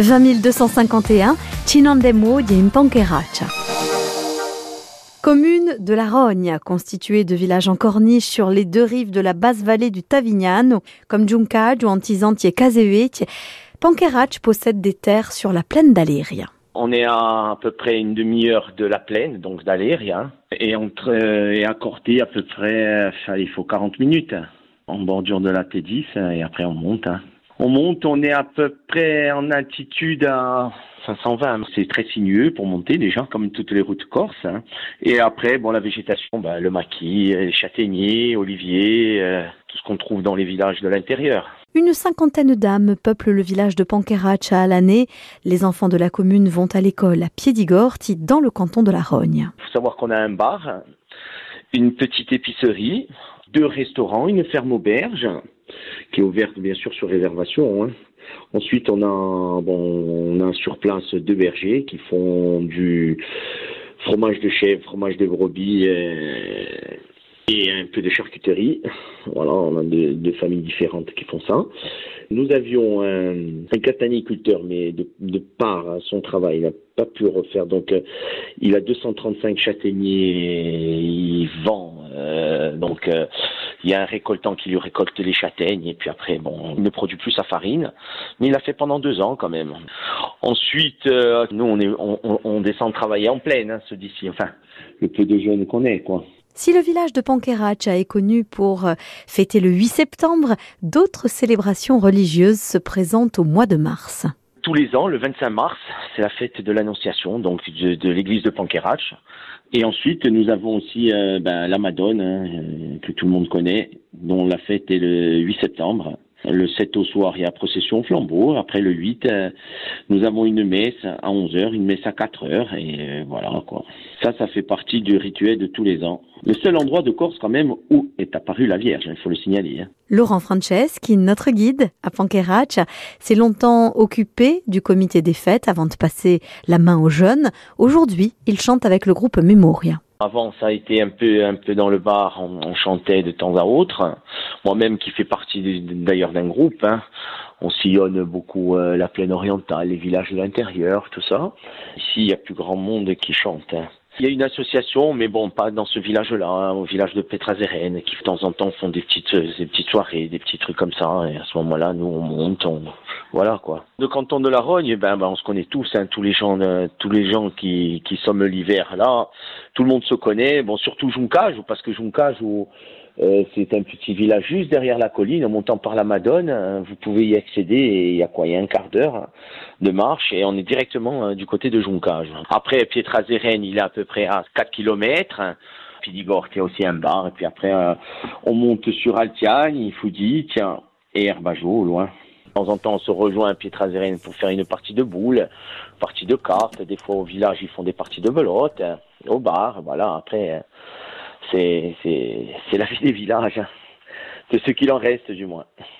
20 251 Cinandemo di Impanqueracha. Commune de la Rogne, constituée de villages en corniche sur les deux rives de la basse vallée du Tavignano, comme Giuncaj ou Antizanti et Panquerach possède des terres sur la plaine d'Aléria. On est à à peu près une demi-heure de la plaine, donc d'Aléria, et entre et à Corté à peu près, euh, il faut 40 minutes en bordure de la T10 et après on monte. Hein. On monte, on est à peu près en altitude à 520. C'est très sinueux pour monter déjà, comme toutes les routes corses. hein. Et après, bon, la végétation, bah, le maquis, les châtaigniers, oliviers, euh, tout ce qu'on trouve dans les villages de l'intérieur. Une cinquantaine d'âmes peuplent le village de Panqueracha à l'année. Les enfants de la commune vont à l'école à Piedigorti, dans le canton de la Rogne. Il faut savoir qu'on a un bar, une petite épicerie, deux restaurants, une ferme auberge, qui est ouverte bien sûr sur réservation. hein. Ensuite, on a, on a sur place deux bergers qui font du fromage de chèvre, fromage de brebis euh, et un peu de charcuterie. Voilà, on a deux, familles différentes qui font ça. Nous avions un, un cataniculteur, mais de, de part à son travail, il n'a pas pu refaire. Donc, euh, il a 235 châtaigniers, il vend. euh, donc, euh, il y a un récoltant qui lui récolte les châtaignes et puis après, bon, il ne produit plus sa farine, mais il l'a fait pendant deux ans quand même. Ensuite, euh, nous, on, est, on, on- on descend travailler en plaine, hein, ceux d'ici. Enfin, le peu de jeunes qu'on est, quoi. Si le village de Panqueracha est connu pour euh, fêter le 8 septembre, d'autres célébrations religieuses se présentent au mois de mars. Tous les ans, le 25 mars, c'est la fête de l'Annonciation, donc de, de l'église de Panquerach. Et ensuite, nous avons aussi euh, ben, la Madone, hein, euh, que tout le monde connaît, dont la fête est le 8 septembre. Le 7 au soir, il y a procession au flambeau. Après le 8, euh, nous avons une messe à 11h, une messe à 4h, et euh, voilà quoi. Ça, ça fait partie du rituel de tous les ans. Le seul endroit de Corse quand même où est apparue la Vierge, il faut le signaler. hein. Laurent Franceschi, notre guide à Panqueracha, s'est longtemps occupé du comité des fêtes avant de passer la main aux jeunes. Aujourd'hui, il chante avec le groupe Memoria. Avant, ça a été un peu, un peu dans le bar, on, chantait de temps à autre. Moi-même, qui fais partie d'ailleurs d'un groupe, hein, on sillonne beaucoup euh, la plaine orientale, les villages de l'intérieur, tout ça. Ici, il y a plus grand monde qui chante. hein. Il y a une association, mais bon, pas dans ce village-là, hein, au village de Pétrazérène, qui de temps en temps font des petites, euh, des petites soirées, des petits trucs comme ça. Et à ce moment-là, nous, on monte, on, voilà quoi. Le canton de la Rogne, ben, ben on se connaît tous, hein, tous les gens, euh, tous les gens qui, qui sommes l'hiver là, tout le monde se connaît. Bon, surtout Juncage, parce que Juncage, euh, c'est un petit village juste derrière la colline, en montant par la Madone. hein, vous pouvez y accéder. Et il y a quoi Il y a un quart d'heure de marche et on est directement hein, du côté de Juncage. Après, Pietrazeren, il est à peu près à 4 kilomètres. Digort, il y a aussi un bar. Et puis après, euh, on monte sur Altiagne, Foudi, tiens, et Herbajo, au loin. De temps en temps, on se rejoint à Pietrazeren pour faire une partie de boules, partie de cartes. Des fois, au village, ils font des parties de belote. hein, Au bar, voilà. Après, euh, c'est la vie des villages. hein. C'est ce qu'il en reste, du moins.